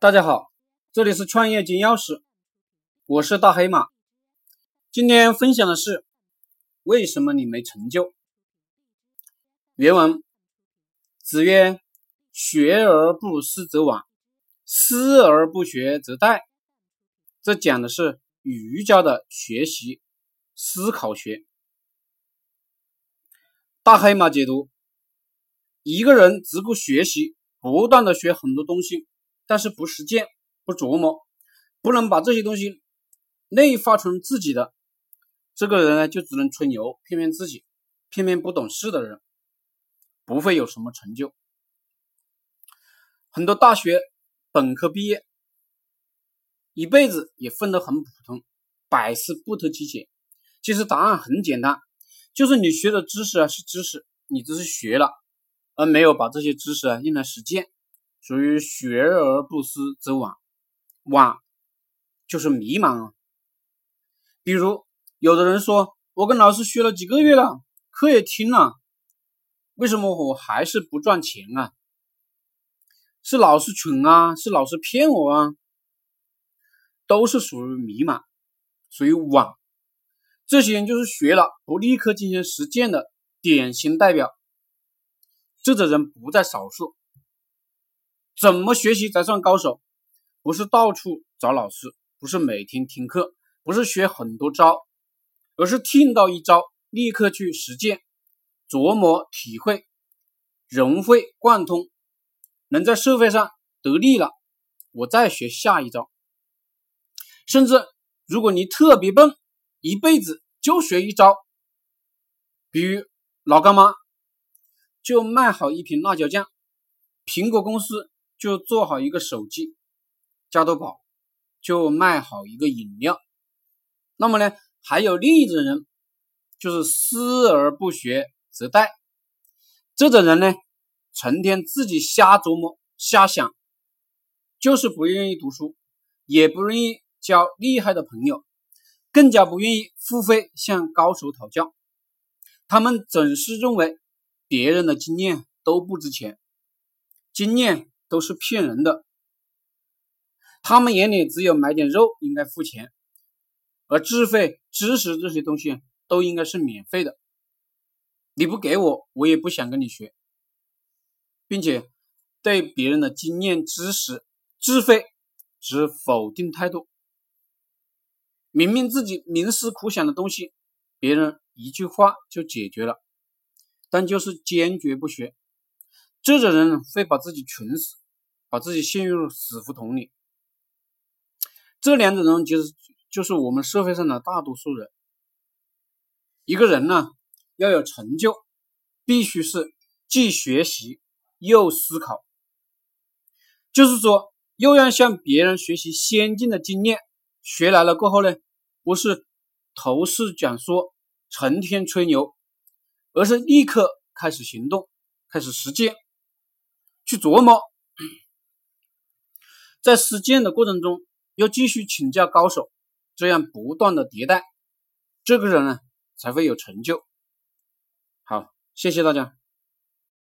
大家好，这里是创业金钥匙，我是大黑马。今天分享的是为什么你没成就？原文：子曰：“学而不思则罔，思而不学则殆。”这讲的是儒家的学习思考学。大黑马解读：一个人只顾学习，不断的学很多东西。但是不实践、不琢磨，不能把这些东西内化成自己的，这个人呢就只能吹牛，骗骗自己，骗骗不懂事的人，不会有什么成就。很多大学本科毕业，一辈子也混得很普通，百思不得其解。其实答案很简单，就是你学的知识啊是知识，你只是学了，而没有把这些知识啊用来实践。属于学而不思则罔，罔就是迷茫啊。比如有的人说，我跟老师学了几个月了，课也听了，为什么我还是不赚钱啊？是老师蠢啊？是老师骗我啊？都是属于迷茫，属于罔。这些人就是学了不立刻进行实践的典型代表。这种人不在少数。怎么学习才算高手？不是到处找老师，不是每天听课，不是学很多招，而是听到一招立刻去实践，琢磨体会，融会贯通，能在社会上得力了，我再学下一招。甚至如果你特别笨，一辈子就学一招，比如老干妈就卖好一瓶辣椒酱，苹果公司。就做好一个手机，加多宝就卖好一个饮料。那么呢，还有另一种人，就是思而不学则殆。这种人呢，成天自己瞎琢磨、瞎想，就是不愿意读书，也不愿意交厉害的朋友，更加不愿意付费向高手讨教。他们总是认为别人的经验都不值钱，经验。都是骗人的，他们眼里只有买点肉应该付钱，而智慧、知识这些东西都应该是免费的。你不给我，我也不想跟你学，并且对别人的经验、知识、智慧持否定态度。明明自己冥思苦想的东西，别人一句话就解决了，但就是坚决不学。这种人会把自己穷死，把自己陷入死胡同里。这两种人其实就是我们社会上的大多数人。一个人呢要有成就，必须是既学习又思考，就是说又要向别人学习先进的经验，学来了过后呢，不是头是讲说，成天吹牛，而是立刻开始行动，开始实践。去琢磨，在实践的过程中，要继续请教高手，这样不断的迭代，这个人呢才会有成就。好，谢谢大家。